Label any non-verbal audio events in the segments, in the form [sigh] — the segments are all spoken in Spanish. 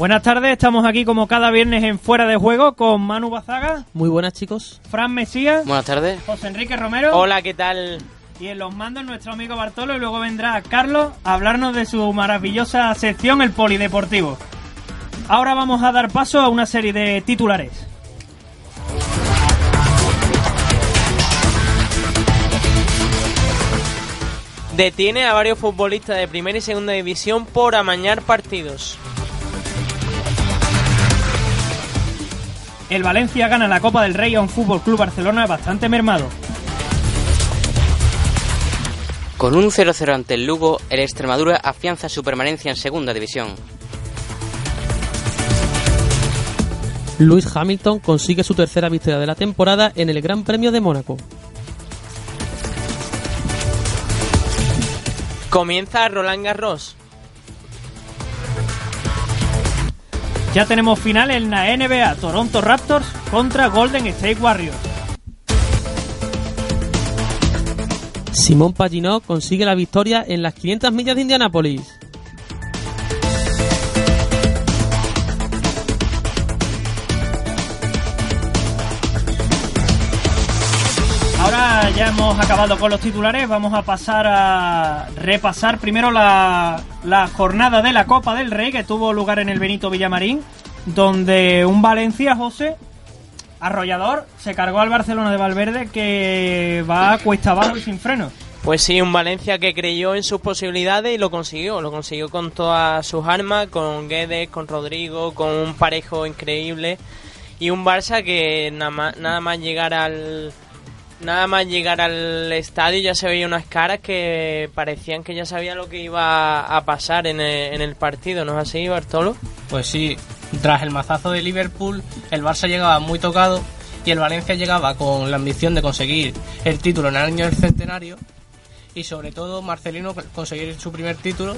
Buenas tardes, estamos aquí como cada viernes en Fuera de Juego con Manu Bazaga, Muy buenas, chicos. Fran Mesías, Buenas tardes. José Enrique Romero Hola, ¿qué tal? y en los mandos nuestro amigo Bartolo y luego vendrá Carlos a hablarnos de su maravillosa sección El Polideportivo. Ahora vamos a dar paso a una serie de titulares. Detiene a varios futbolistas de primera y segunda división por amañar partidos. El Valencia gana la Copa del Rey a un Fútbol Club Barcelona bastante mermado. Con un 0-0 ante el Lugo, el Extremadura afianza su permanencia en segunda división. Lewis Hamilton consigue su tercera victoria de la temporada en el Gran Premio de Mónaco. Comienza Roland Garros. Ya tenemos final en la NBA, Toronto Raptors contra Golden State Warriors. Simón Paginot consigue la victoria en las 500 millas de Indianápolis. Ya hemos acabado con los titulares, vamos a pasar a repasar primero la, la jornada de la Copa del Rey que tuvo lugar en el Benito Villamarín, donde un Valencia, José, arrollador, se cargó al Barcelona de Valverde que va a cuesta abajo y sin freno. Pues sí, un Valencia que creyó en sus posibilidades y lo consiguió. Lo consiguió con todas sus armas, con Guedes, con Rodrigo, con un parejo increíble. Y un Barça que nada más, nada más llegar al... Nada más llegar al estadio ya se veía unas caras que parecían que ya sabía lo que iba a pasar en el, en el partido, ¿no es así, Bartolo? Pues sí, tras el mazazo de Liverpool, el Barça llegaba muy tocado y el Valencia llegaba con la ambición de conseguir el título en el año del centenario y sobre todo Marcelino conseguir su primer título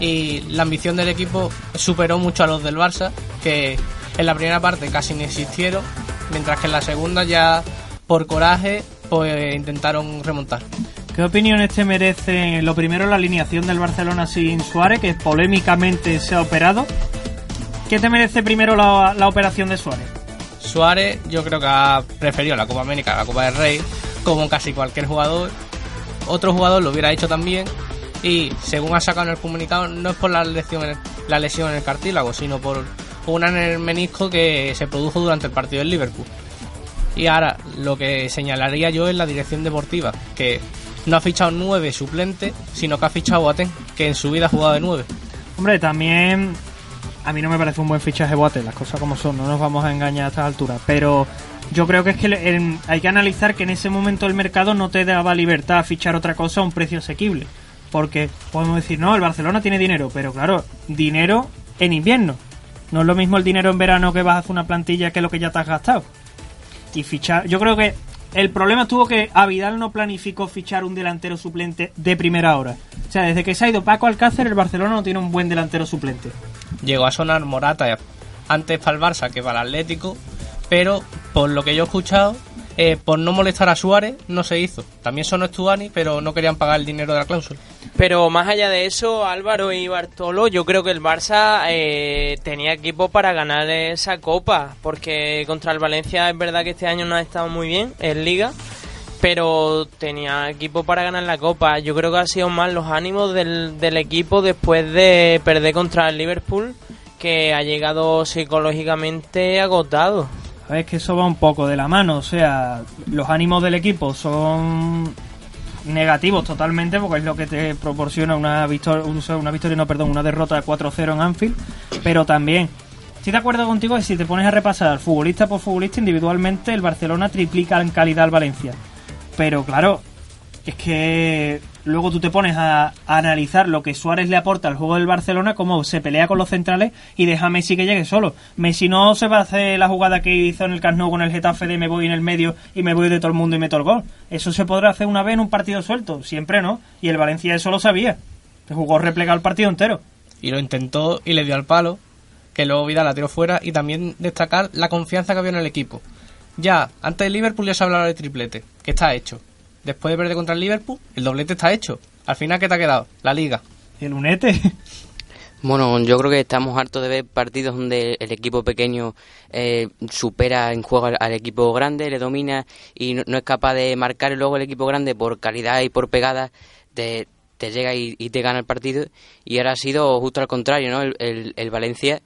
y la ambición del equipo superó mucho a los del Barça que en la primera parte casi no existieron mientras que en la segunda ya por coraje pues intentaron remontar. ¿Qué opiniones te merece lo primero la alineación del Barcelona sin Suárez, que polémicamente se ha operado? ¿Qué te merece primero la, la operación de Suárez? Suárez yo creo que ha preferido la Copa América a la Copa del Rey, como casi cualquier jugador. Otro jugador lo hubiera hecho también y según ha sacado en el comunicado no es por la lesión en el, la lesión en el cartílago, sino por una en el menisco que se produjo durante el partido del Liverpool. Y ahora lo que señalaría yo es la dirección deportiva, que no ha fichado nueve suplentes, sino que ha fichado a Boateng, que en su vida ha jugado de nueve. Hombre, también a mí no me parece un buen fichaje Boate, las cosas como son, no nos vamos a engañar a estas alturas, pero yo creo que es que en- hay que analizar que en ese momento el mercado no te daba libertad a fichar otra cosa a un precio asequible, porque podemos decir, no, el Barcelona tiene dinero, pero claro, dinero en invierno, no es lo mismo el dinero en verano que vas a hacer una plantilla que lo que ya te has gastado. Y fichar, yo creo que el problema estuvo que a Vidal no planificó fichar un delantero suplente de primera hora. O sea, desde que se ha ido Paco Alcácer, el Barcelona no tiene un buen delantero suplente. Llegó a sonar Morata antes para el Barça que para el Atlético, pero por lo que yo he escuchado, eh, por no molestar a Suárez, no se hizo. También sonó Stuani, pero no querían pagar el dinero de la cláusula. Pero más allá de eso, Álvaro y Bartolo, yo creo que el Barça eh, tenía equipo para ganar esa copa, porque contra el Valencia es verdad que este año no ha estado muy bien en liga, pero tenía equipo para ganar la copa. Yo creo que ha sido más los ánimos del, del equipo después de perder contra el Liverpool, que ha llegado psicológicamente agotado. Es que eso va un poco de la mano, o sea, los ánimos del equipo son negativos totalmente porque es lo que te proporciona una victoria, una victoria, no, perdón, una derrota de 4-0 en Anfield, pero también estoy de acuerdo contigo que si te pones a repasar futbolista por futbolista individualmente el Barcelona triplica en calidad al Valencia. Pero claro, es que luego tú te pones a, analizar lo que Suárez le aporta al juego del Barcelona, cómo se pelea con los centrales y deja a Messi que llegue solo. Messi no se va a hacer la jugada que hizo en el Camp con el Getafe de me voy en el medio y me voy de todo el mundo y meto el gol. Eso se podrá hacer una vez en un partido suelto, siempre no. Y el Valencia eso lo sabía. Jugó replegado el partido entero. Y lo intentó y le dio al palo, que luego Vidal la tiró fuera, y también destacar la confianza que había en el equipo. Ya, antes del Liverpool ya se hablaba de triplete, que está hecho. Después de perder contra el Liverpool, el doblete está hecho. Al final, ¿qué te ha quedado? La liga. ¿Y el Unete? [laughs] Bueno, yo creo que estamos hartos de ver partidos donde el equipo pequeño eh, supera en juego al, al equipo grande, le domina y no, no es capaz de marcar y luego el equipo grande por calidad y por pegada te, te llega y, y te gana el partido. Y ahora ha sido justo al contrario, ¿no? El, el- el Valencia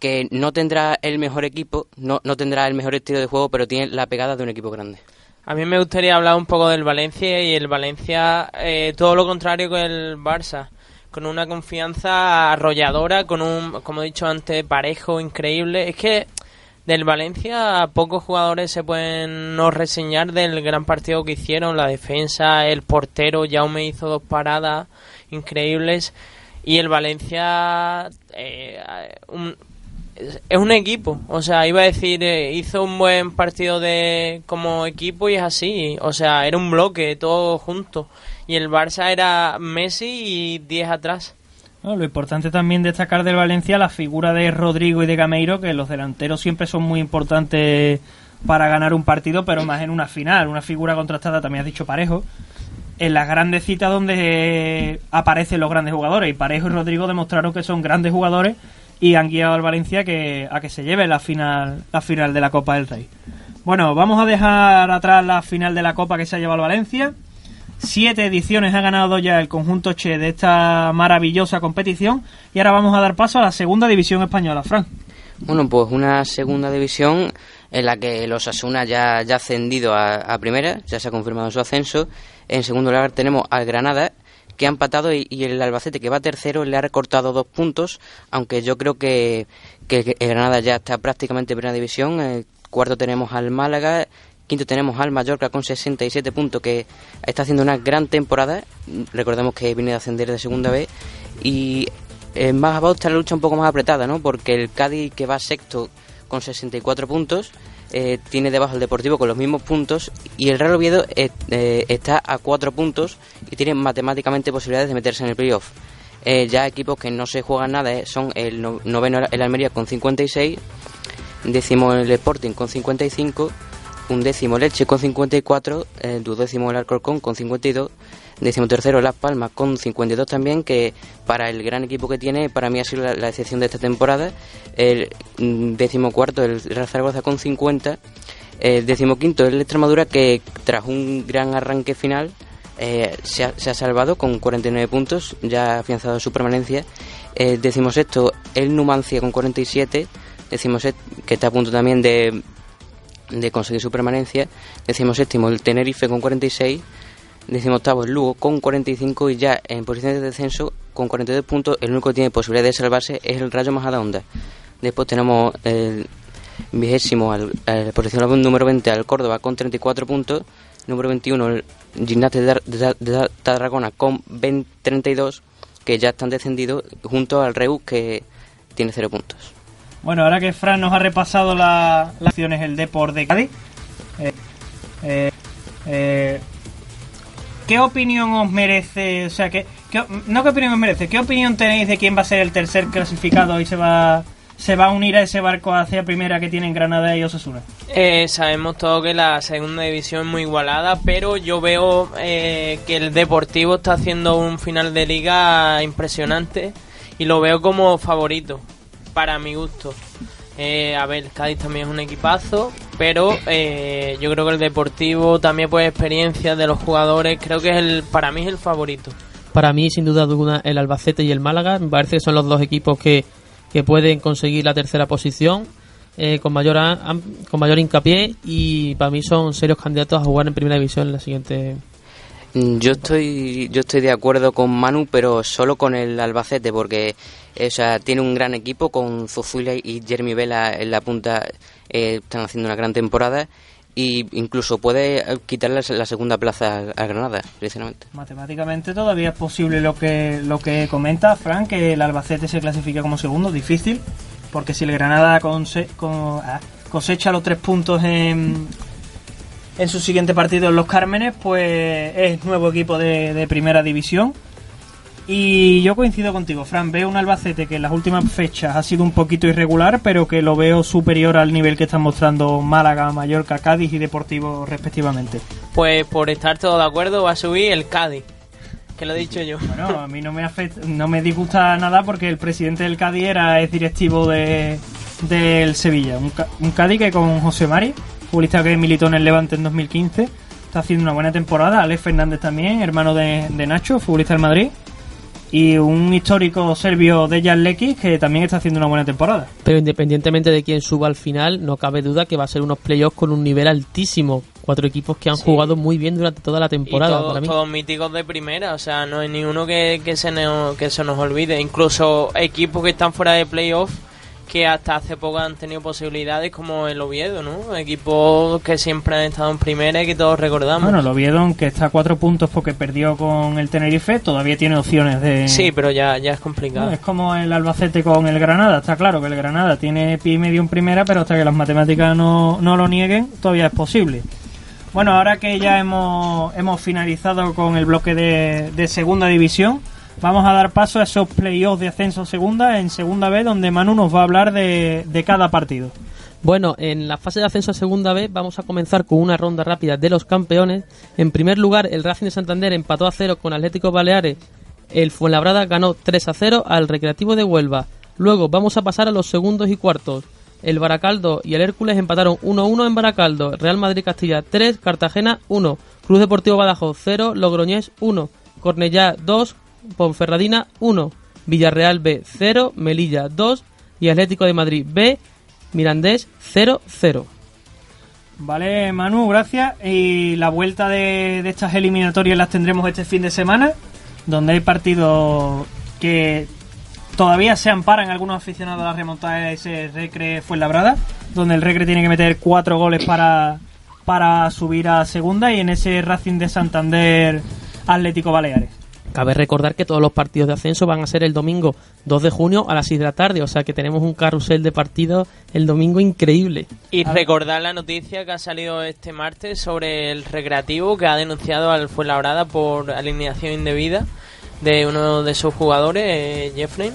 que no tendrá el mejor equipo, no, no tendrá el mejor estilo de juego, pero tiene la pegada de un equipo grande. A mí me gustaría hablar un poco del Valencia y el Valencia eh, todo lo contrario que el Barça, con una confianza arrolladora, con un, como he dicho antes, parejo, increíble. Es que del Valencia pocos jugadores se pueden no reseñar del gran partido que hicieron, la defensa, el portero, Jaume hizo dos paradas increíbles y el Valencia eh, un- es un equipo, o sea, iba a decir, eh, hizo un buen partido de como equipo y es así, o sea, era un bloque, todo junto. Y el Barça era Messi y 10 atrás. Lo importante también destacar del Valencia la figura de Rodrigo y de Gameiro, que los delanteros siempre son muy importantes para ganar un partido, pero más en una final, una figura contrastada, también has dicho Parejo, en las grandes citas donde aparecen los grandes jugadores, y Parejo y Rodrigo demostraron que son grandes jugadores y han guiado al Valencia que, a que se lleve la final, la final de la Copa del Rey. Bueno, vamos a dejar atrás la final de la Copa que se ha llevado el Valencia. Siete ediciones ha ganado ya el conjunto Che de esta maravillosa competición. Y ahora vamos a dar paso a la segunda división española, Fran. Bueno, pues una segunda división en la que los Asuna ya, ha ascendido a primera, ya se ha confirmado su ascenso. En segundo lugar tenemos al Granada, que ha empatado, y, el Albacete, que va tercero, le ha recortado dos puntos, aunque yo creo que, Granada ya está prácticamente en primera división. El cuarto tenemos al Málaga, quinto tenemos al Mallorca con 67 puntos, que está haciendo una gran temporada. Recordemos que viene de ascender de segunda vez. Y eh, más abajo está la lucha un poco más apretada, ¿no? Porque el Cádiz, que va sexto con 64 puntos, eh, tiene debajo el Deportivo con los mismos puntos y el Real Oviedo eh, eh, está a 4 puntos y tiene matemáticamente posibilidades de meterse en el playoff. Ya equipos que no se juegan nada son el no- noveno el Almería con 56, décimo el Sporting con 55, un décimo el Elche con 54, el duodécimo el Alcorcón con 52, décimo tercero Las Palmas con 52 también, que para el gran equipo que tiene, para mí ha sido la, excepción de esta temporada, el mm, décimo cuarto el Real Zaragoza con 50, el décimo quinto el Extremadura que tras un gran arranque final eh, se, ha, salvado con 49 puntos, ya ha afianzado su permanencia. El decimosexto, el Numancia con 47, decimosexto, que está a punto también de, de conseguir su permanencia. Decimoséptimo, el Tenerife con 46. Decimoctavo, el Lugo con 45 y ya en posición de descenso con 42 puntos, el único que tiene posibilidad de salvarse es el Rayo Majadahonda. Después tenemos el vigésimo, al, posición número 20 al Córdoba con 34 puntos, número 21 el Gimnasio de, de con 20 32 que ya están descendidos junto al Reus que tiene 0 puntos. Bueno, ahora que Fran nos ha repasado la- las acciones el Deport de Cádiz, eh, eh, eh, ¿qué opinión os merece? O sea, ¿qué, qué- no qué opinión os merece, ¿qué opinión tenéis de quién va a ser el tercer clasificado y se va, se va a unir a ese barco hacia primera que tienen Granada y Osasuna? Eh, sabemos todo que la segunda división es muy igualada, pero yo veo eh, que el Deportivo está haciendo un final de liga impresionante y lo veo como favorito, para mi gusto. Eh, a ver, Cádiz también es un equipazo, pero eh, yo creo que el Deportivo también por experiencia de los jugadores, creo que es el, para mí es el favorito. Para mí, sin duda alguna, el Albacete y el Málaga. Me parece que son los dos equipos que, que pueden conseguir la tercera posición eh, con, mayor con mayor hincapié y para mí son serios candidatos a jugar en primera división en la siguiente. Mm, Yo estoy, yo estoy de acuerdo con Manu, pero solo con el Albacete, porque eh, o sea, tiene un gran equipo con Zozulia y Jeremy Vela en la punta, eh, están haciendo una gran temporada y incluso puede eh, quitarle la segunda plaza a Granada, precisamente. Matemáticamente todavía es posible lo que lo que comenta Frank, que el Albacete se clasifica como segundo, difícil, porque si el Granada ah, cosecha los tres puntos en, en su siguiente partido en Los Cármenes, pues es nuevo equipo de primera división. Y yo coincido contigo, Fran. Veo un Albacete que en las últimas fechas ha sido un poquito irregular, pero que lo veo superior al nivel que están mostrando Málaga, Mallorca, Cádiz y Deportivo respectivamente. Pues por estar todo de acuerdo va a subir el Cádiz. que lo he dicho yo. Bueno, a mí no me [laughs] afecta, no me disgusta nada porque el presidente del Cádiz era es directivo de del Sevilla. Un, un Cádiz que con José Mari, futbolista que militó en el Levante en 2015, está haciendo una buena temporada. Alex Fernández también, hermano de, de Nacho, futbolista del Madrid. Y un histórico serbio de Jan Lekic que también está haciendo una buena temporada. Pero independientemente de quién suba al final, no cabe duda que va a ser unos playoffs con un nivel altísimo. Cuatro equipos que han Sí. jugado muy bien durante toda la Y temporada. todo- para mí. todos míticos de primera, o sea, no hay ni uno que, que, se nos, que se nos olvide. Incluso equipos que están fuera de playoff que hasta hace poco han tenido posibilidades como el Oviedo, ¿no? Equipos que siempre han estado en primera y que todos recordamos. Bueno, el Oviedo, aunque está a cuatro puntos porque perdió con el Tenerife, todavía tiene opciones de... Sí, pero ya, ya es complicado. No, es como el Albacete con el Granada. Está claro que el Granada tiene pie y medio en primera, pero hasta que las matemáticas no, no lo nieguen, todavía es posible. Bueno, ahora que ya hemos, hemos finalizado con el bloque de, de segunda división, vamos a dar paso a esos playoffs de ascenso segunda en segunda B, donde Manu nos va a hablar de, de cada partido. Bueno, en la fase de ascenso a segunda vez vamos a comenzar con una ronda rápida de los campeones. En primer lugar, el Racing de Santander empató a cero con Atlético Baleares. El Fuenlabrada ganó 3 a 0 al Recreativo de Huelva. Luego vamos a pasar a los segundos y cuartos. El Baracaldo y el Hércules empataron 1-1 en Baracaldo. Real Madrid Castilla 3, Cartagena 1. Cruz Deportivo Badajoz 0, Logroñés 1. Cornellá 2, Ponferradina 1. Villarreal B 0, Melilla 2 y Atlético de Madrid B Mirandés 0-0. Vale, Manu, gracias. Y la vuelta de, estas eliminatorias las tendremos este fin de semana, donde hay partidos que todavía se amparan algunos aficionados a la remontada de ese Recre Fuenlabrada, donde el Recre tiene que meter cuatro goles para, para subir a segunda, y en ese Racing de Santander Atlético Baleares. Cabe recordar que todos los partidos de ascenso van a ser el domingo 2 de junio a las 6 de la tarde, o sea que tenemos un carrusel de partidos el domingo increíble. Y recordar la noticia que ha salido este martes sobre el recreativo que ha denunciado al Fuenlabrada por alineación indebida de uno de sus jugadores, eh, Jeffrey,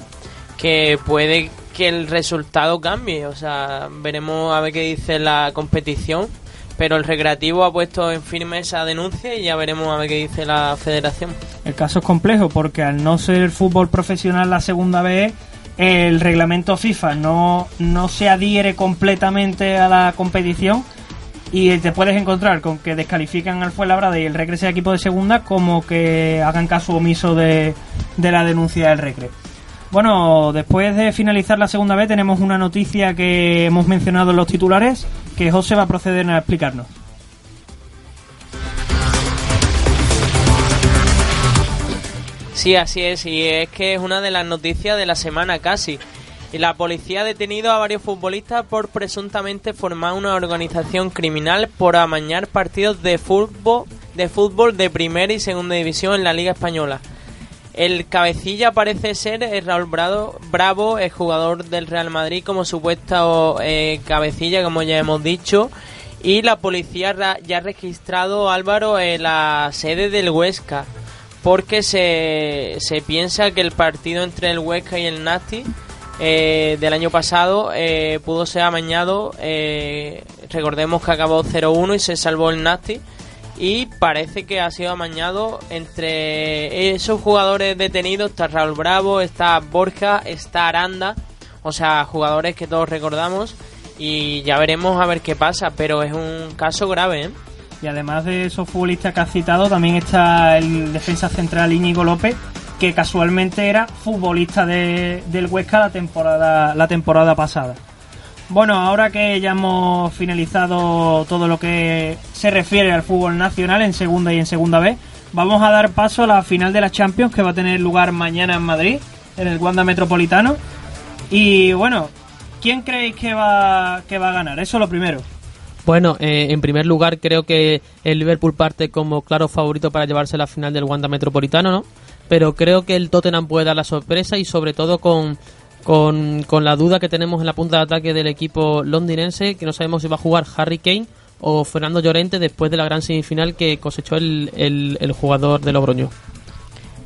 que puede que el resultado cambie. O sea, veremos a ver qué dice la competición. Pero el recreativo ha puesto en firme esa denuncia y ya veremos a ver qué dice la federación. El caso es complejo porque al no ser fútbol profesional la segunda vez, el reglamento FIFA no, no se adhiere completamente a la competición y te puedes encontrar con que descalifican al Fuenlabrada y el Recre sea equipo de segunda como que hagan caso omiso de, de la denuncia del Recre. Bueno, después de finalizar la segunda vez tenemos una noticia que hemos mencionado en los titulares que José va a proceder a explicarnos. Sí, así es, y es que es una de las noticias de la semana casi. La policía ha detenido a varios futbolistas por presuntamente formar una organización criminal por amañar partidos de fútbol de fútbol de primera y segunda división en la Liga española. El cabecilla parece ser eh, Raúl Bravo, Bravo, el jugador del Real Madrid como supuesto eh, cabecilla, como ya hemos dicho. Y la policía ya ha registrado Álvaro en la sede del Huesca porque se, se piensa que el partido entre el Huesca y el Nasti eh, del año pasado eh, pudo ser amañado. eh, recordemos que acabó 0-1 y se salvó el Nasti. Y parece que ha sido amañado entre esos jugadores detenidos. Está Raúl Bravo, está Borja, está Aranda. O sea, jugadores que todos recordamos. Y ya veremos a ver qué pasa. Pero es un caso grave, ¿eh? Y además de esos futbolistas que has citado, también está el defensa central Íñigo López, que casualmente era futbolista de- del Huesca la temporada, la temporada pasada. Bueno, ahora que ya hemos finalizado todo lo que se refiere al fútbol nacional en segunda y en segunda B, vamos a dar paso a la final de la Champions que va a tener lugar mañana en Madrid, en el Wanda Metropolitano. Y bueno, ¿quién creéis que va, que va a ganar? Eso lo primero. Bueno, eh, en primer lugar creo que el Liverpool parte como claro favorito para llevarse la final del Wanda Metropolitano, ¿no? Pero creo que el Tottenham puede dar la sorpresa y sobre todo con, con, con la duda que tenemos en la punta de ataque del equipo londinense, que no sabemos si va a jugar Harry Kane o Fernando Llorente después de la gran semifinal que cosechó el, el, el jugador de Logroño.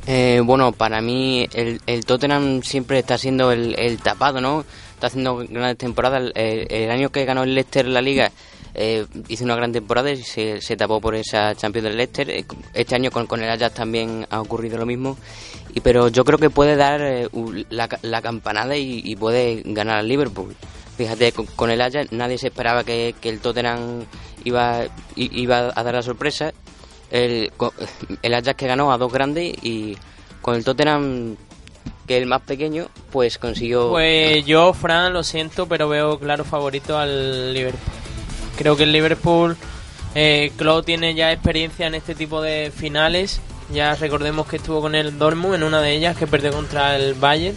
Eh, bueno, para mí el, el Tottenham siempre está siendo el, el tapado, ¿no? Está haciendo grandes temporadas. El, el año que ganó el Leicester la Liga eh, hizo una gran temporada y se, se tapó por esa Champions del Leicester. Eh, Este año con, con el Ajax también ha ocurrido lo mismo. Y, pero yo creo que puede dar eh, la, la campanada y, puede ganar al Liverpool. Fíjate, con, con el Ajax nadie se esperaba que, que el Tottenham iba, iba a dar la sorpresa. El, el Ajax que ganó a dos grandes y con el Tottenham, que el más pequeño, pues consiguió... Pues yo, Fran, lo siento, pero veo claro favorito al Liverpool. Creo que el Liverpool, eh, Klopp tiene ya experiencia en este tipo de finales. Ya recordemos que estuvo con el Dortmund en una de ellas que perdió contra el Bayern.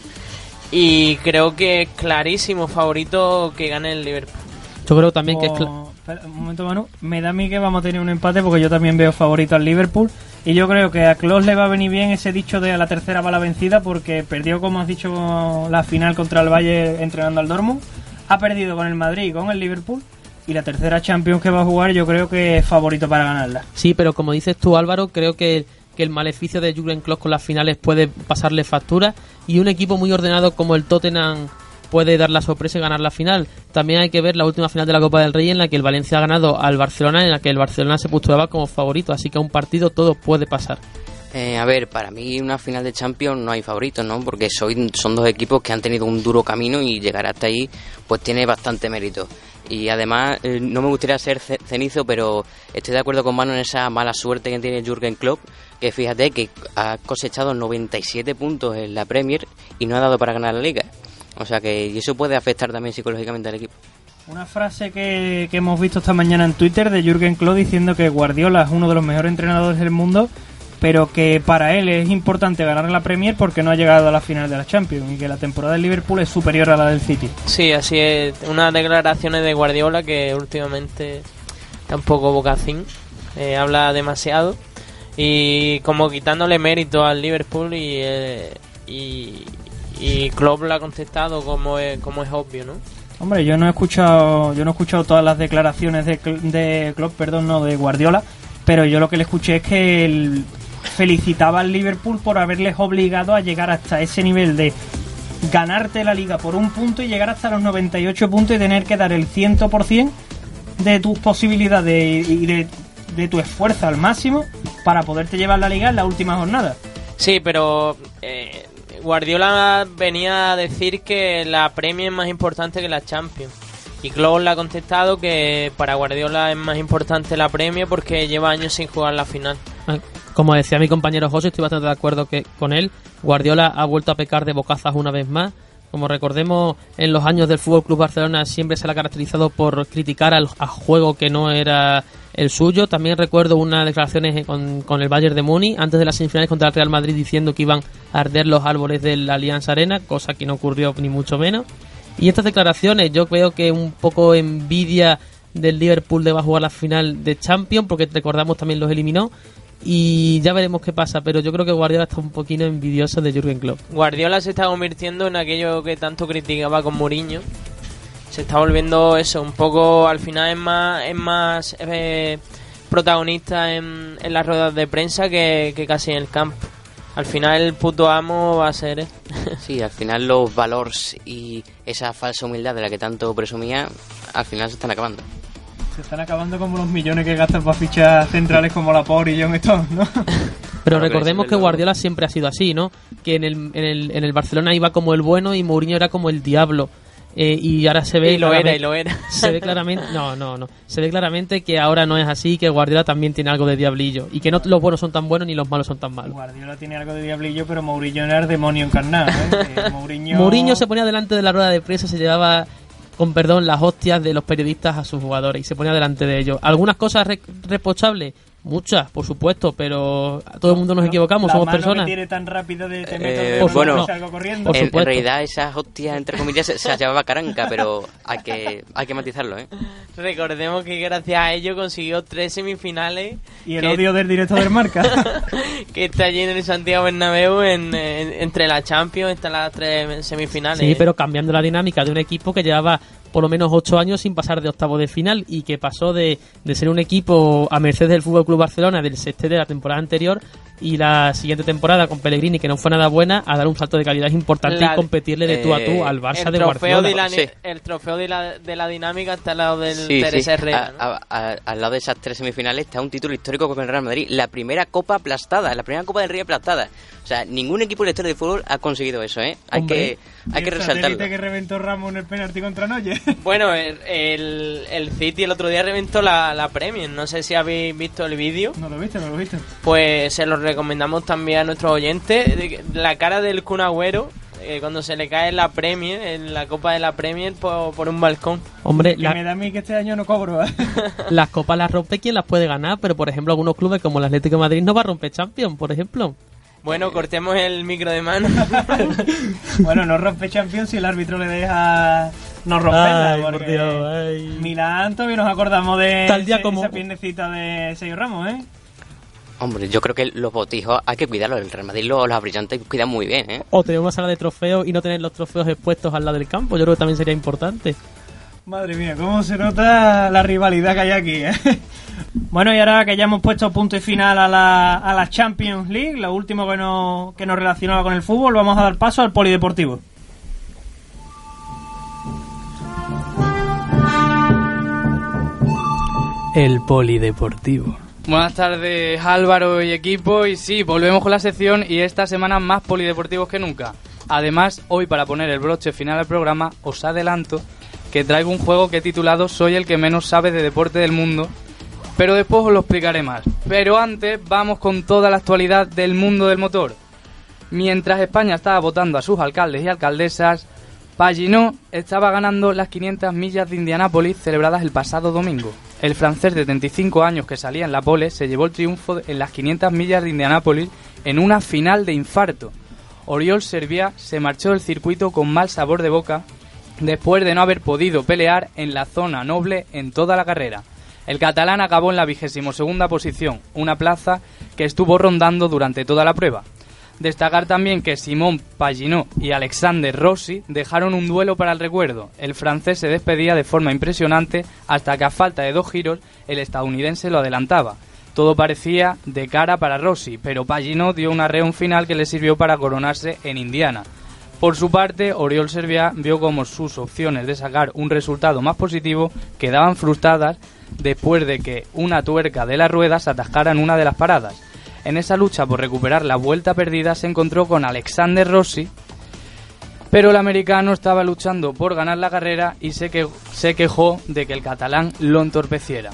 Y creo que es clarísimo favorito que gane el Liverpool. Yo creo también que es... cla- Oh, espera, un momento, Manu. Me da a mí que vamos a tener un empate porque yo también veo favorito al Liverpool. Y yo creo que a Klopp le va a venir bien ese dicho de a la tercera bala vencida porque perdió, como has dicho, la final contra el Valle entrenando al Dortmund. Ha perdido con el Madrid y con el Liverpool. Y la tercera Champions que va a jugar yo creo que es favorito para ganarla. Sí, pero como dices tú Álvaro, creo que, que el maleficio de Jurgen Klopp con las finales puede pasarle factura y un equipo muy ordenado como el Tottenham puede dar la sorpresa y ganar la final. También hay que ver la última final de la Copa del Rey en la que el Valencia ha ganado al Barcelona, en la que el Barcelona se postulaba como favorito, así que a un partido todo puede pasar. Eh, a ver, para mí una final de Champions no hay favoritos, ¿no? Porque soy, son dos equipos que han tenido un duro camino y llegar hasta ahí pues tiene bastante mérito. Y además, eh, no me gustaría ser ce- cenizo, pero estoy de acuerdo con Manu en esa mala suerte que tiene Jürgen Klopp, que fíjate que ha cosechado 97 puntos en la Premier y no ha dado para ganar la Liga. O sea que eso puede afectar también psicológicamente al equipo. Una frase que, que hemos visto esta mañana en Twitter de Jürgen Klopp diciendo que Guardiola es uno de los mejores entrenadores del mundo, pero que para él es importante ganar la Premier porque no ha llegado a la final de la Champions y que la temporada del Liverpool es superior a la del City. Sí, así es. Unas declaraciones de Guardiola que últimamente está un poco bocacín. eh, habla demasiado. Y como quitándole mérito al Liverpool y, eh, y, y Klopp lo ha contestado como es, como es obvio, ¿no? Hombre, yo no he escuchado, yo no he escuchado todas las declaraciones de, de Klopp, perdón, no de Guardiola, pero yo lo que le escuché es que él felicitaba al Liverpool por haberles obligado a llegar hasta ese nivel de ganarte la liga por un punto y llegar hasta los 98 puntos y tener que dar el 100% de tus posibilidades y de, de tu esfuerzo al máximo para poderte llevar la liga en la última jornada. Sí, pero eh, Guardiola venía a decir que la Premier es más importante que la Champions. Y Klopp le ha contestado que para Guardiola es más importante la Premier porque lleva años sin jugar la final. Como decía mi compañero José, estoy bastante de acuerdo que, con él. Guardiola ha vuelto a pecar de bocazas una vez más. Como recordemos, en los años del Fútbol Club Barcelona siempre se le ha caracterizado por criticar al, al juego que no era el suyo. También recuerdo unas declaraciones con, con el Bayern de Muni antes de las semifinales contra el Real Madrid diciendo que iban a arder los árboles de la Alianza Arena, cosa que no ocurrió ni mucho menos. Y estas declaraciones, yo creo que un poco envidia del Liverpool de va a jugar la final de Champions, porque recordamos también los eliminó. Y ya veremos qué pasa, pero yo creo que Guardiola está un poquito envidioso de Jürgen Klopp. Guardiola se está convirtiendo en aquello que tanto criticaba con Mourinho. Se está volviendo eso, un poco al final es más, es más eh, protagonista en, en las ruedas de prensa que, que casi en el campo. Al final el puto amo va a ser él. [laughs] Sí, al final los valores y esa falsa humildad de la que tanto presumía, al final se están acabando. Se están acabando como los millones que gastan para fichas centrales como la Por y John Stones, ¿no? [laughs] Pero recordemos que Guardiola siempre ha sido así, ¿no? Que en el, en el, en el Barcelona iba como el bueno y Mourinho era como el diablo. Eh, y ahora se ve Y lo era, y lo era. [laughs] se ve claramente no no no se ve claramente que ahora no es así que Guardiola también tiene algo de diablillo y que no los buenos son tan buenos ni los malos son tan malos Guardiola tiene algo de diablillo, pero Mourinho era el demonio encarnado. ¿eh? [laughs] Mourinho... Mourinho se ponía delante de la rueda de prensa se llevaba con perdón las hostias de los periodistas a sus jugadores y se ponía delante de ellos. Algunas cosas re- reprochables muchas por supuesto pero todo el mundo nos equivocamos la somos mano personas que tiene tan rápido de te Eh, meto en bueno, salgo corriendo. Por en, realidad esas hostias, entre comillas, se, se las llamaba caranca, pero hay que, hay que matizarlo, ¿eh? Recordemos que gracias a ello consiguió tres semifinales. Y el que- odio del director del marca. [laughs] que está allí en el Santiago Bernabéu en, en- entre la Champions están las tres semifinales. sí pero cambiando la dinámica de un equipo que llevaba por lo menos ocho años sin pasar de octavo de final y que pasó de, de ser un equipo a merced del Fútbol Club Barcelona del sexte de la temporada anterior y la siguiente temporada con Pellegrini que no fue nada buena a dar un salto de calidad importante La- y competirle de tú a tú eh, al Barça el de trofeo Guardiola. de la, Sí. el trofeo de la, de la dinámica está al lado del Sí, sí. Teresa Herrera. ¿no? A- a- a- al lado de esas tres semifinales está un título histórico con el Real Madrid. La primera copa aplastada, la primera copa del Rey aplastada. O sea, ningún equipo en la historia del fútbol ha conseguido eso, ¿eh? Hay Hombre. que, hay que resaltarlo. que reventó Ramos en el penalti contra Noye. Bueno, el, el, el City el otro día reventó la, la Premier. No sé si habéis visto el vídeo. no lo viste, no lo viste. Pues se lo recomendamos también a nuestros oyentes. La cara del Kun Agüero eh, cuando se le cae la Premier, en la Copa de la Premier por, por un balcón. Hombre, Que la- me da a mí que este año no cobro. ¿eh? [laughs] las copas las rompe quien las puede ganar, pero por ejemplo algunos clubes como el Atlético de Madrid no va a romper Champions, por ejemplo. Bueno, cortemos el micro de mano. [laughs] bueno, no rompe Champions si el árbitro le deja no romperla. Ay, por Dios, ay. Milán todavía nos acordamos de Tal día ese- como- esa piernecita de Sergio Ramos, ¿eh? Hombre, yo creo que los botijos hay que cuidarlos. El Real Madrid los, los brillantes cuidan muy bien, ¿eh? O tener una sala de trofeos y no tener los trofeos expuestos al lado del campo, yo creo que también sería importante. Madre mía, cómo se nota la rivalidad que hay aquí, ¿eh? [laughs] Bueno, y ahora que ya hemos puesto punto y final a la, a la Champions League, lo último que nos, que nos relacionaba con el fútbol, vamos a dar paso al polideportivo. El polideportivo. Buenas tardes Álvaro y equipo y sí, volvemos con la sección y esta semana más polideportivos que nunca. Además, hoy para poner el broche final al programa os adelanto que traigo un juego que he titulado Soy el que menos sabe de deporte del mundo, pero después os lo explicaré más. Pero antes vamos con toda la actualidad del mundo del motor. Mientras España estaba votando a sus alcaldes y alcaldesas, Paginot estaba ganando las 500 millas de Indianápolis celebradas el pasado domingo. El francés de 35 años que salía en la pole se llevó el triunfo en las 500 millas de Indianápolis en una final de infarto. Oriol Servia se marchó del circuito con mal sabor de boca después de no haber podido pelear en la zona noble en toda la carrera. El catalán acabó en la vigésimo segunda posición, una plaza que estuvo rondando durante toda la prueba. Destacar también que Simón Paginot y Alexander Rossi dejaron un duelo para el recuerdo. El francés se despedía de forma impresionante hasta que a falta de dos giros el estadounidense lo adelantaba. Todo parecía de cara para Rossi, pero Paginot dio un arreón final que le sirvió para coronarse en Indiana. Por su parte, Oriol Servia vio como sus opciones de sacar un resultado más positivo quedaban frustradas después de que una tuerca de la rueda se atascara en una de las paradas. En esa lucha por recuperar la vuelta perdida se encontró con Alexander Rossi, pero el americano estaba luchando por ganar la carrera y se, que- se quejó de que el catalán lo entorpeciera.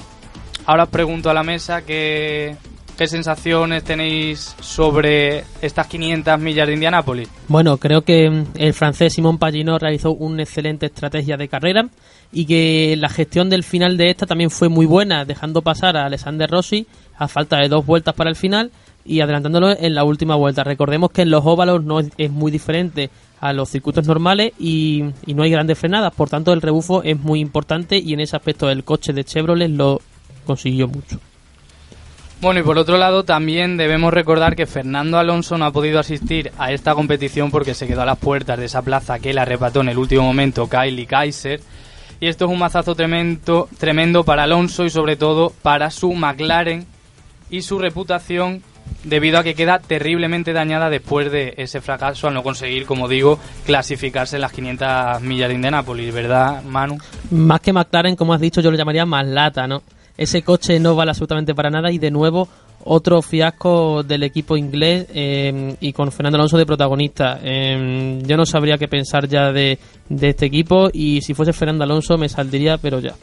Ahora os pregunto a la mesa qué, qué sensaciones tenéis sobre estas 500 millas de Indianápolis. Bueno, creo que mm, el francés Simón Paginot realizó una excelente estrategia de carrera y que la gestión del final de esta también fue muy buena, dejando pasar a Alexander Rossi a falta de dos vueltas para el final y adelantándolo en la última vuelta. Recordemos que en los óvalos no es, muy diferente a los circuitos normales y, y no hay grandes frenadas, por tanto el rebufo es muy importante y en ese aspecto el coche de Chevrolet lo consiguió mucho. Bueno, y por otro lado, también debemos recordar que Fernando Alonso no ha podido asistir a esta competición porque se quedó a las puertas de esa plaza que le arrebató en el último momento Kylie Kaiser. Y esto es un mazazo tremendo, tremendo para Alonso y sobre todo para su McLaren y su reputación debido a que queda terriblemente dañada después de ese fracaso al no conseguir, como digo, clasificarse en las 500 millas de Indianápolis, ¿verdad, Manu? Más que McLaren, como has dicho, yo lo llamaría más lata, ¿no? Ese coche no vale absolutamente para nada y de nuevo otro fiasco del equipo inglés eh, y con Fernando Alonso de protagonista. Eh, yo no sabría qué pensar ya de, de este equipo y si fuese Fernando Alonso me saldría, pero ya.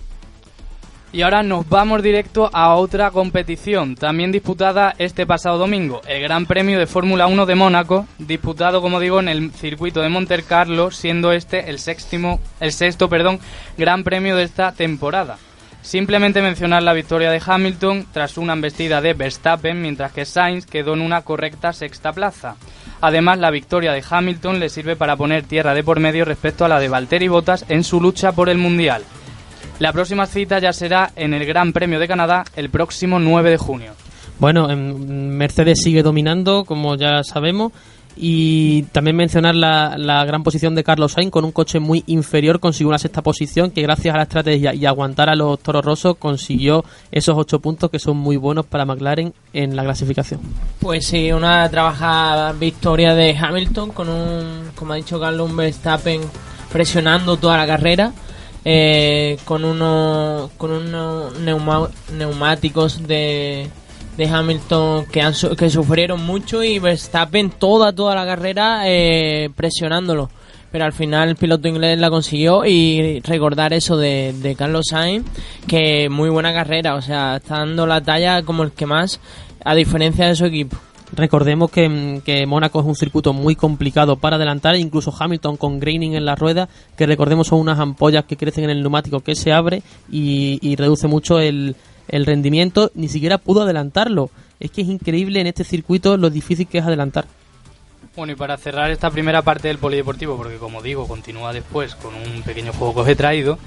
Y ahora nos vamos directo a otra competición, también disputada este pasado domingo, el Gran Premio de Fórmula 1 de Mónaco, disputado, como digo, en el circuito de Monte Carlo, siendo este el séptimo, el sexto, perdón, Gran Premio de esta temporada. Simplemente mencionar la victoria de Hamilton tras una embestida de Verstappen, mientras que Sainz quedó en una correcta sexta plaza. Además, la victoria de Hamilton le sirve para poner tierra de por medio respecto a la de Valtteri Bottas en su lucha por el Mundial. La próxima cita ya será en el Gran Premio de Canadá el próximo 9 de junio. Bueno, em, Mercedes sigue dominando, como ya sabemos, Y también mencionar la, la gran posición de Carlos Sainz con un coche muy inferior consiguió una sexta posición que gracias a la estrategia y aguantar a los toros rosos consiguió esos ocho puntos que son muy buenos para McLaren en la clasificación. Pues sí, una trabajada victoria de Hamilton con un, como ha dicho Carlos, un Verstappen presionando toda la carrera. Eh, con unos con unos neumáticos de, de Hamilton que han que sufrieron mucho y Verstappen toda toda la carrera eh, presionándolo. Pero al final el piloto inglés la consiguió y recordar eso de, de Carlos Sainz que muy buena carrera o sea está dando la talla como el que más a diferencia de su equipo Recordemos que, mm, que Mónaco es un circuito muy complicado para adelantar, incluso Hamilton con graining en la rueda, que recordemos son unas ampollas que crecen en el neumático que se abre y, y reduce mucho el, el rendimiento, ni siquiera pudo adelantarlo. Es que es increíble en este circuito lo difícil que es adelantar. Bueno, y para cerrar esta primera parte del polideportivo, porque como digo, continúa después con un pequeño juego que os he traído,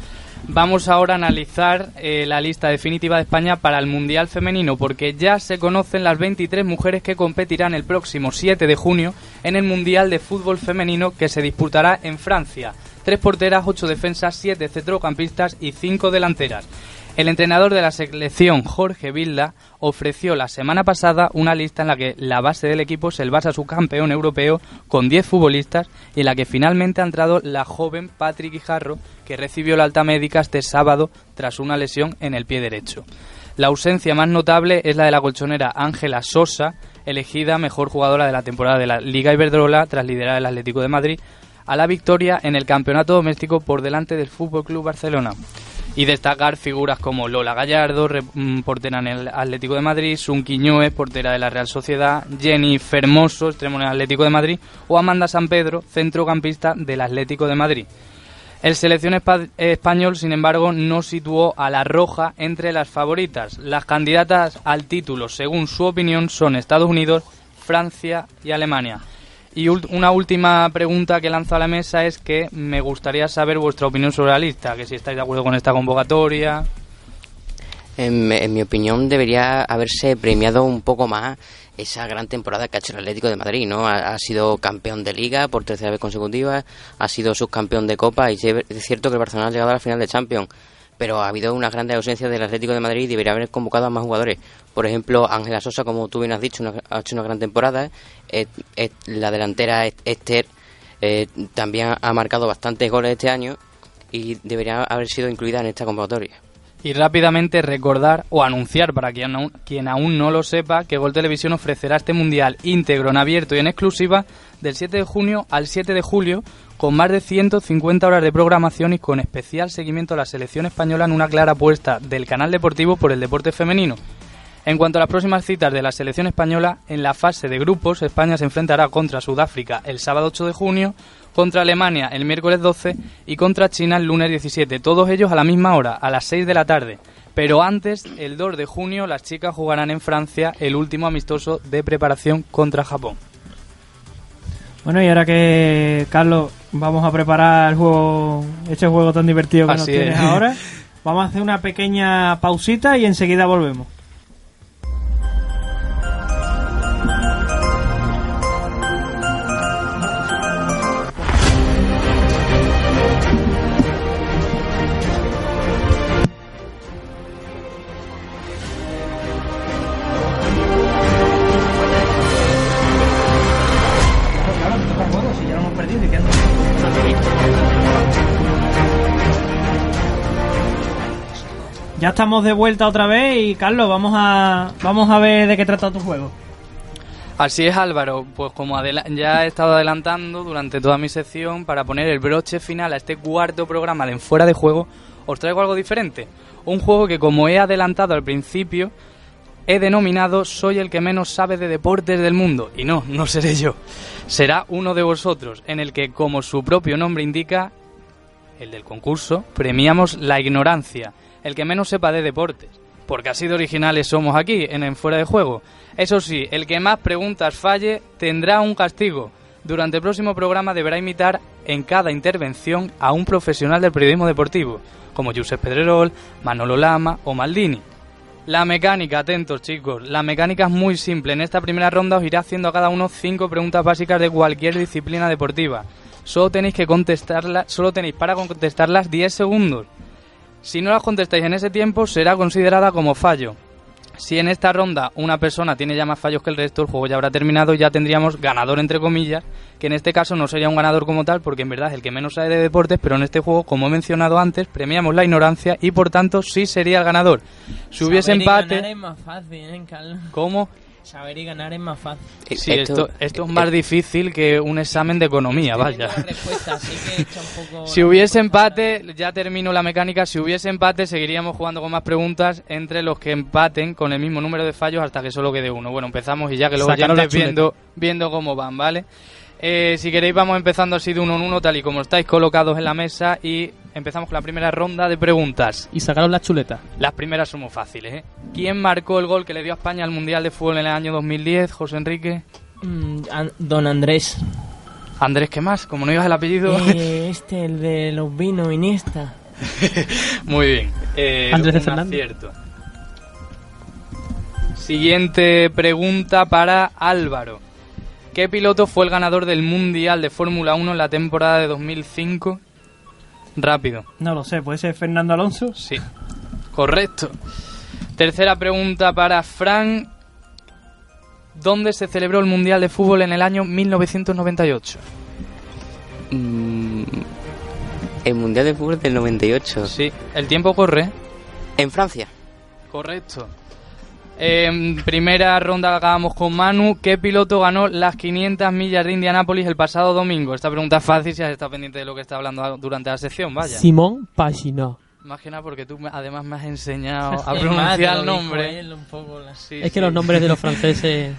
vamos ahora a analizar eh, la lista definitiva de España para el Mundial Femenino, porque ya se conocen las 23 mujeres que competirán el próximo 7 de junio en el Mundial de Fútbol Femenino que se disputará en Francia. Tres porteras, ocho defensas, siete centrocampistas y cinco delanteras. El entrenador de la selección, Jorge Vilda, ofreció la semana pasada una lista en la que la base del equipo es el Barça subcampeón europeo con 10 futbolistas y en la que finalmente ha entrado la joven Patrick Guijarro, que recibió la alta médica este sábado tras una lesión en el pie derecho. La ausencia más notable es la de la colchonera Ángela Sosa, elegida mejor jugadora de la temporada de la Liga Iberdrola tras liderar el Atlético de Madrid a la victoria en el campeonato doméstico por delante del Fútbol Club Barcelona. Y destacar figuras como Lola Gallardo, mm, portera en el Atlético de Madrid, Sun portera de la Real Sociedad, Jenny Fermoso, extremo en el Atlético de Madrid, o Amanda San Pedro, centrocampista del Atlético de Madrid. El selección espa- español, sin embargo, no situó a la roja entre las favoritas. Las candidatas al título, según su opinión, son Estados Unidos, Francia y Alemania. Y una última pregunta que lanzo a la mesa es que me gustaría saber vuestra opinión sobre la lista, que si estáis de acuerdo con esta convocatoria. En, en mi opinión, debería haberse premiado un poco más esa gran temporada que ha hecho el Atlético de Madrid, ¿no? Ha, ha sido campeón de Liga por tercera vez consecutiva, ha sido subcampeón de Copa y es cierto que el Barcelona ha llegado a la final de Champions, pero ha habido una gran ausencia del Atlético de Madrid y debería haber convocado a más jugadores. Por ejemplo, Ángela Sosa, como tú bien has dicho, ha hecho una gran temporada. Eh, eh, la delantera Est- Esther eh, también ha marcado bastantes goles este año y debería haber sido incluida en esta convocatoria. Y rápidamente recordar o anunciar para quien aún, quien aún no lo sepa que Gol Televisión ofrecerá este mundial íntegro en abierto y en exclusiva del 7 de junio al 7 de julio con más de 150 horas de programación y con especial seguimiento a la selección española en una clara apuesta del canal deportivo por el deporte femenino. En cuanto a las próximas citas de la selección española, en la fase de grupos, España se enfrentará contra Sudáfrica el sábado 8 de junio, contra Alemania el miércoles 12 y contra China el lunes 17, todos ellos a la misma hora, a las 6 de la tarde. Pero antes, el 2 de junio, las chicas jugarán en Francia el último amistoso de preparación contra Japón. Bueno, y ahora que, Carlos, vamos a preparar el juego, este juego tan divertido que nos tienes es. ahora, [laughs] vamos a hacer una pequeña pausita y enseguida volvemos. Ya estamos de vuelta otra vez y Carlos, vamos a vamos a ver de qué trata tu juego. Así es Álvaro, pues como ya he estado adelantando durante toda mi sección para poner el broche final a este cuarto programa de En Fuera de Juego, os traigo algo diferente. Un juego que como he adelantado al principio, he denominado Soy el que menos sabe de deportes del mundo. Y no, no seré yo. Será uno de vosotros, en el que, como su propio nombre indica, el del concurso, premiamos la ignorancia, el que menos sepa de deportes. Porque así de originales somos aquí, en En Fuera de Juego. Eso sí, el que más preguntas falle tendrá un castigo. Durante el próximo programa deberá imitar en cada intervención a un profesional del periodismo deportivo, como Josep Pedrerol, Manolo Lama o Maldini. La mecánica, atentos chicos, la mecánica es muy simple. En esta primera ronda os iré haciendo a cada uno cinco preguntas básicas de cualquier disciplina deportiva. Solo tenéis que contestarlas, solo tenéis para contestarlas 10 segundos. Si no las contestáis en ese tiempo, será considerada como fallo. Si en esta ronda una persona tiene ya más fallos que el resto, el juego ya habrá terminado y ya tendríamos ganador entre comillas, que en este caso no sería un ganador como tal, porque en verdad es el que menos sabe de deportes, pero en este juego, como he mencionado antes, premiamos la ignorancia y por tanto sí sería el ganador. Si hubiese Saber empate, es más fácil, ¿eh, Carlos? ¿cómo? Saber y ganar es más fácil. Eh, Sí, esto, esto es más difícil que un examen de economía, vaya. Así que un poco [laughs] Si hubiese empate, ya termino la mecánica, si hubiese empate seguiríamos jugando con más preguntas entre los que empaten con el mismo número de fallos hasta que solo quede uno. Bueno, empezamos y ya que los oyentes viendo, viendo cómo van, ¿vale? Eh, si queréis vamos empezando así de uno en uno, tal y como estáis colocados en la mesa y empezamos con la primera ronda de preguntas. Y sacaron las chuletas. Las primeras son muy fáciles, ¿eh? ¿Quién marcó el gol que le dio a España al Mundial de Fútbol en el año 2010, José Enrique? Mm, An- Don Andrés. Andrés, ¿qué más? Como no digas el apellido... Eh, [laughs] este, el de los vinos, Iniesta. Muy bien. Eh, Andrés de Fernández. acierto. Siguiente pregunta para Álvaro. ¿Qué piloto fue el ganador del Mundial de Fórmula 1 en la temporada de 2005? Rápido. No lo sé, puede ser Fernando Alonso. Sí. Correcto. Tercera pregunta para Fran. ¿Dónde se celebró el Mundial de Fútbol en el año 1998? Mm, el Mundial de Fútbol del 98. Sí, el tiempo corre. En Francia. Correcto. En primera ronda la acabamos con Manu. ¿Qué piloto ganó las 500 millas de Indianápolis el pasado domingo? Esta pregunta es fácil si has estado pendiente de lo que está hablando durante la sección, vaya. Simón Pagina. Más que nada porque tú me- además me has enseñado [laughs] a pronunciar el nombre. él un poco la- Sí, Es que los nombres de los [laughs] franceses...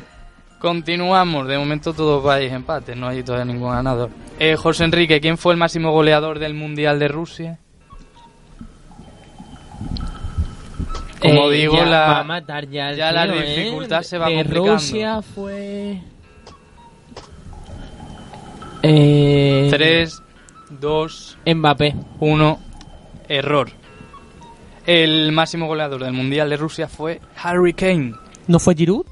Continuamos. De momento todos vais empates, no hay todavía ningún ganador. Eh, José Enrique, ¿quién fue el máximo goleador del Mundial de Rusia? Como Eh, digo, ya la- va a matar ya, la ¿eh? dificultad se va de complicando. Rusia fue... Eh, 3, 2, Mbappé. 1, error. El máximo goleador del Mundial de Rusia fue Harry Kane. ¿No fue Giroud?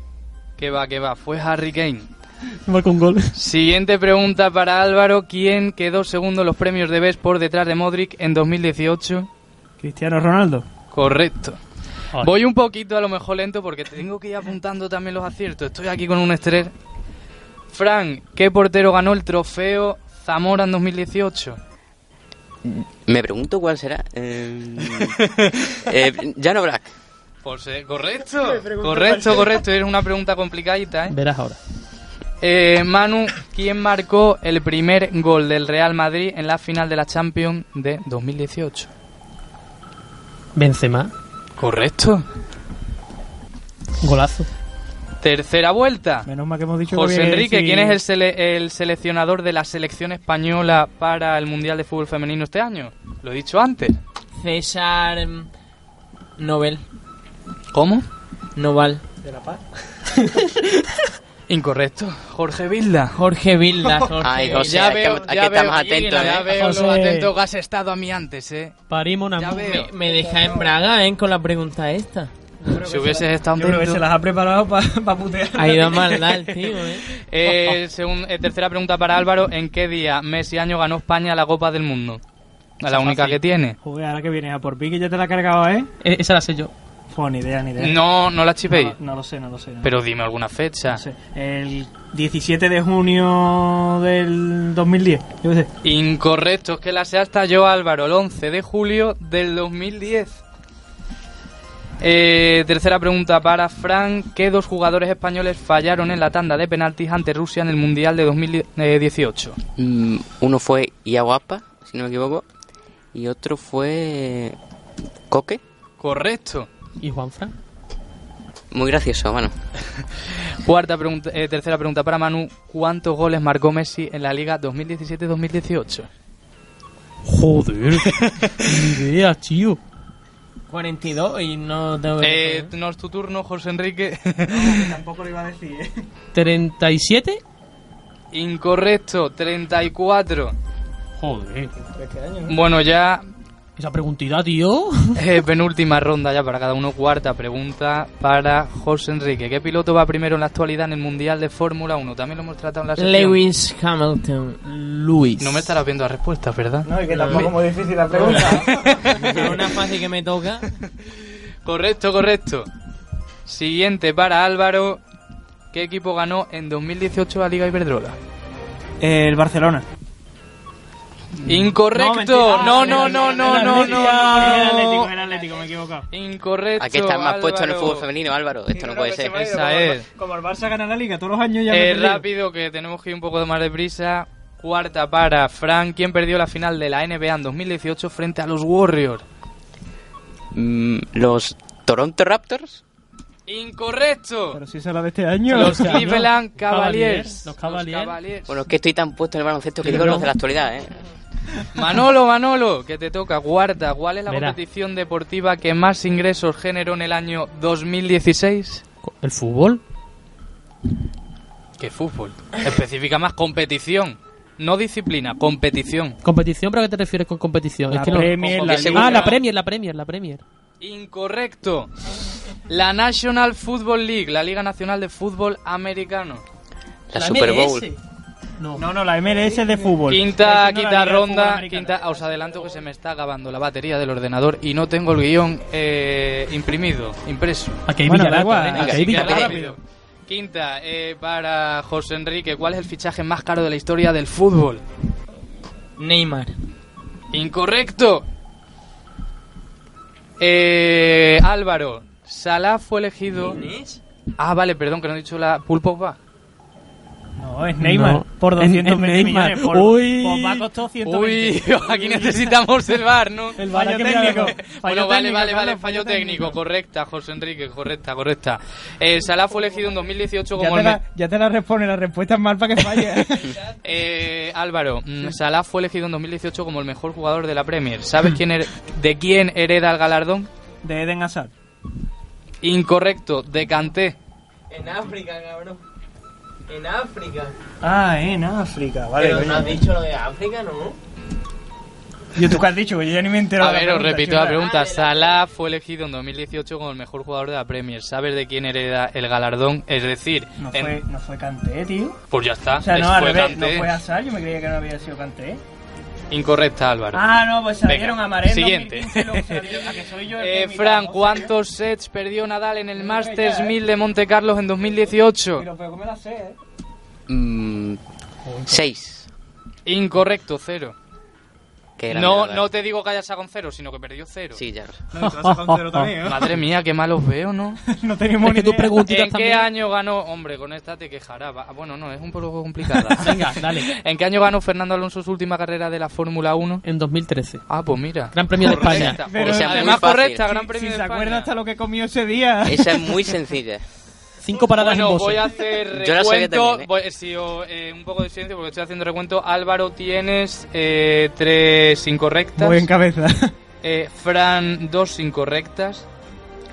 Que va, que va, fue Harry Kane. [laughs] Marcó un gol. Siguiente pregunta para Álvaro. ¿Quién quedó segundo en los premios de BES por detrás de Modric en 2018? Cristiano Ronaldo. Correcto. Voy un poquito a lo mejor lento porque tengo que ir apuntando también los aciertos. Estoy aquí con un estrés. Fran, ¿qué portero ganó el trofeo Zamora en 2018? Me pregunto cuál será. Eh, [laughs] eh, Jano Black. Pues eh, correcto, correcto, correcto. Es una pregunta complicadita, ¿eh? Verás ahora. Eh, Manu, ¿quién marcó el primer gol del Real Madrid en la final de la Champions de 2018? Benzema. Correcto. Golazo. Tercera vuelta. Menos mal que hemos dicho que José que Enrique, ¿quién es el, sele- el seleccionador de la selección española para el Mundial de Fútbol Femenino este año? Lo he dicho antes. César Nobel. ¿Cómo? Noval. [laughs] Incorrecto. Jorge Vilda. Jorge Vilda. [laughs] Jorge. Ay, José, ya veo, aquí ya estamos veo, atentos, ya ¿eh? veo José. lo atento que has estado a mí antes, ¿eh? Parimos Ya una... veo. Me, me deja en braga, ¿eh? Con la pregunta esta. Si hubieses estado Yo creo que se las ha preparado para [laughs] putear. Ha ido a maldad el tío, ¿eh? [laughs] Eh, segun- eh, tercera pregunta para Álvaro. ¿En qué día, mes y año ganó España la Copa del Mundo? La única que tiene. Joder, ahora que vienes a por pi que ya te la ha cargado, ¿eh? Eh, Esa la sé yo. Pues ni idea, ni idea. No, no la chipéis. No, no lo sé, no lo sé. no. Pero dime alguna fecha. No sé. El 17 de junio del 2010. Yo sé. Incorrecto, es que la sé hasta yo, Álvaro, el 11 de julio del 2010. Eh, tercera pregunta para Fran. ¿Qué dos jugadores españoles fallaron en la tanda de penaltis ante Rusia en el Mundial de 2018? Mm, uno fue Iaguapa, si no me equivoco. Y otro fue. Coque. Correcto. ¿Y Juanfran? Muy gracioso, bueno. [laughs] Cuarta pregunta, eh, tercera pregunta para Manu. ¿Cuántos goles marcó Messi en la Liga 2017-2018? Joder. [laughs] Ni idea, tío. 42 y no tengo que... Eh, no es tu turno, José Enrique. [laughs] tampoco lo iba a decir, ¿eh? ¿37? Incorrecto, 34. Joder. Bueno, ya Esa preguntita, tío. [laughs] Eh, penúltima ronda ya para cada uno. Cuarta pregunta para José Enrique. ¿Qué piloto va primero en la actualidad en el Mundial de Fórmula 1? También lo hemos tratado en la sección. Lewis Hamilton. Luis. No me estarás viendo las respuestas, ¿verdad? No, y que tampoco es muy difícil la pregunta. [laughs] Una fácil que me toca. [laughs] Correcto, correcto. Siguiente para Álvaro. ¿Qué equipo ganó en 2018 la Liga Iberdrola? El Barcelona. Incorrecto. No, no, no, no, no, no. Era Atlético, no. era Atlético, me he equivocado. Incorrecto. Hay que estar más puesto en el fútbol femenino, Álvaro. Esto no puede ser. Esa es. Como el Barça gana la Liga todos los años ya perdido. rápido, que tenemos que ir un poco más deprisa. Cuarta para Frank, quien perdió la final de la NBA en 2018 frente a los Warriors. Mm, Los Toronto Raptors. Incorrecto. Pero si es la de este año. Los Este año. Cleveland Cavaliers. Cavaliers. Los Cavaliers. Bueno, es que estoy tan puesto en el baloncesto que digo no. los de la actualidad, ¿eh? Manolo, Manolo, que te toca. Cuarta, ¿cuál es la Verá. competición deportiva que más ingresos generó en el año 2016? ¿El fútbol? ¿Qué fútbol? Especifica más competición. No disciplina, competición. ¿Competición? ¿Pero a qué te refieres con competición? La es que no- Premier, la Liga. Ah, la Premier, la Premier, la Premier. Incorrecto. La National Football League, la Liga Nacional de Fútbol Americano. La, Super Bowl. No. No, no, la MLS es de fútbol. Quinta, no quinta ronda, quinta. Os adelanto que se me está acabando la batería del ordenador y no tengo el guion eh, imprimido, impreso. Aquí hay Bueno, venga, Aquí hay rápido. Quinta, eh, para José Enrique, ¿cuál es el fichaje más caro de la historia del fútbol? Neymar. Incorrecto. Eh, Álvaro, Salah fue elegido. Ah, vale, perdón, que no he dicho la Pulpo va. No, es Neymar. No, por es- 220 es Neymar. millones. Por, Uy. Pogba costó 120. Uy, [laughs] aquí necesitamos el bar, ¿no? El fallo técnico. Bueno, Fallo vale, técnico, vale, vale, fallo técnico, correcta, José Enrique, correcta, correcta. Eh, Salah fue elegido en 2018 Ya como te, el la, ya te la responde, la respuesta es mal para que falle. [laughs] Eh, Álvaro, mm, Salah fue elegido en 2018 como el mejor jugador de la Premier. ¿Sabes quién her- de quién hereda el galardón? de Eden Hazard. Incorrecto, de Kanté. En África, cabrón. En África. Ah, en África. Vale, Pero no has dicho lo de África, ¿no? Yo tú qué has dicho, yo ya ni me entero A de la ver, os pregunta, repito la pregunta. Ah, la- Salah fue elegido en 2018 como el mejor jugador de la Premier. ¿Sabes de quién hereda el galardón? Es decir, No en- fue, no fue Kanté, tío. pues ya está. O sea, no, al fue revés, no fue Hazard, yo me creía que no había sido Kanté. Incorrecta, Álvaro. Ah, no, pues salieron Venga, a Marén siguiente. 2015 y luego se la dio- a que soy yo el [laughs] que Eh, Fran, ¿cuántos sets perdió Nadal en el Masters ya, eh. 1000 de Monte Carlos en 2018? Pero, pero me la sé, ¿eh? Mm, seis. Incorrecto, cero. Qué No, Nadal. no te digo que haya sacado un cero, sino que perdió cero. Sí, ya. No, te cero también, ¿eh? Madre mía, qué malos veo, ¿no? [laughs] No tenemos Es que ni tus idea. ¿En qué también. año ganó? Hombre, con esta te quejará. Va- Bueno, no, es un poco complicada. [laughs] Venga, dale. [laughs] ¿En qué año ganó Fernando Alonso su última carrera de la Fórmula 1? En 2013. Ah, pues mira. Gran Premio de. España. Pero- Esa es Además, correcta, Gran Si Premio se de acuerda España. hasta lo que comió ese día. Esa es muy sencilla. Cinco paradas Bueno, en voy a hacer [laughs] recuento. también, ¿eh? voy- sí, o, eh, un poco de silencio porque estoy haciendo recuento. Álvaro, tienes eh, tres incorrectas. Muy en cabeza. [laughs] Eh, Fran, dos incorrectas.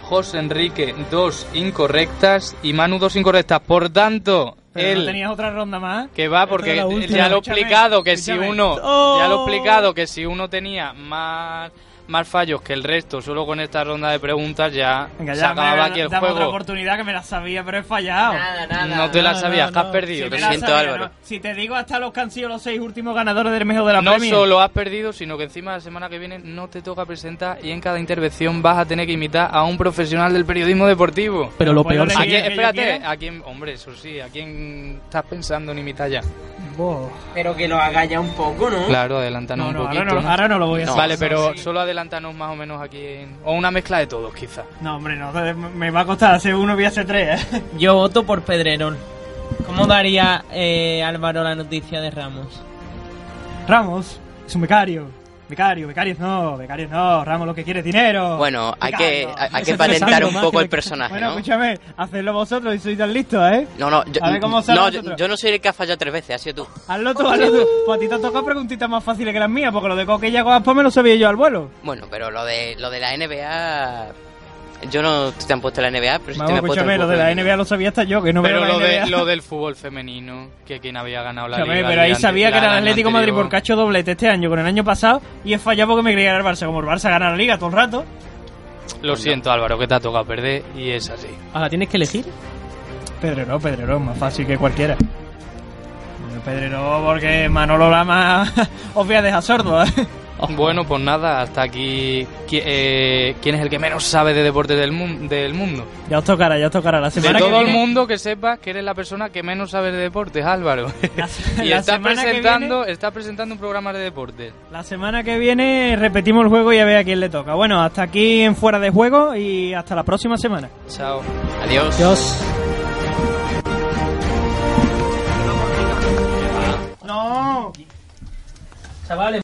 José Enrique, dos incorrectas. Y Manu, dos incorrectas. Por tanto, Pero él no tenías otra ronda más. que va porque ya lo he explicado que si uno Oh. ya lo he explicado que si uno tenía más más fallos que el resto solo con esta ronda de preguntas ya, Venga, se acababa me- aquí el dame otra juego oportunidad que me la sabía, pero he fallado. Nada, nada. no te la no, sabías no, que has no. perdido Si Lo siento, sabía, Álvaro. ¿no? Si te digo hasta los que han sido los seis últimos ganadores del mejor de la No Premier. solo has perdido, sino que encima la semana que viene no te toca presentar y en cada intervención vas a tener que imitar a un profesional del periodismo deportivo. Pero lo ¿Puedo peor quién, que espérate, a quién, hombre, eso sí, ¿a quién estás pensando en imitar ya? Pero que lo haga ya un poco, ¿no? Claro, adelantanos No, un poquito. ahora no, ¿no? ahora no lo voy a No. hacer. Vale, pero sí. solo adelantanos más o menos aquí. en- O una mezcla de todos, quizá. No, hombre, no. Me va a costar hacer uno, voy a hacer tres, ¿eh? [laughs] Yo voto por Pedrerol. ¿Cómo daría eh, Álvaro la noticia de Ramos? Ramos, es un becario. Becario, becarios no, becarios no. Ramos lo que quiere es dinero. Bueno, hay que, hay, que patentar un poco el personaje, Bueno, ¿no? escúchame, hacedlo vosotros y sois tan listos, ¿eh? No, no, yo, A ver cómo no, yo, no soy el que ha fallado tres veces, ha sido tú. Hazlo tú, hazlo tú. [laughs] Pues a ti te ha tocado preguntitas más fáciles que las mías, porque lo de Coquilla con Aspa me lo sabía yo al vuelo. Bueno, pero lo de lo de la NBA Yo no te han puesto la NBA, pero te Vamos, me has puesto el lo de la. NBA lo sabía hasta yo, que no pero veo la lo, de, NBA. lo del fútbol femenino, que quien había ganado la liga. pero ahí sabía que era el la- Atlético de Madrid ha hecho doblete este año con el año pasado y he fallado porque me creía el Barça. Como el Barça gana la liga todo el rato. Lo siento, Álvaro, que te ha tocado perder y es así. Ahora tienes que elegir. Pedrero, Pedrero, más fácil que cualquiera. Pedrero porque Manolo Lama [laughs] os voy a dejar sordo. ¿eh? [laughs] Bueno, pues nada, hasta aquí. eh, ¿Quién es el que menos sabe de deportes del, mun- del mundo? Ya os tocará, ya os tocará la De semana todo que el viene. mundo que sepas que eres la persona que menos sabe de deportes, Álvaro. [laughs] y la que presentando, estás presentando un programa de deportes. La semana que viene repetimos el juego y a ver a quién le toca. Bueno, hasta aquí en Fuera de Juego y hasta la próxima semana. Chao. Adiós. Dios. No. Chavales.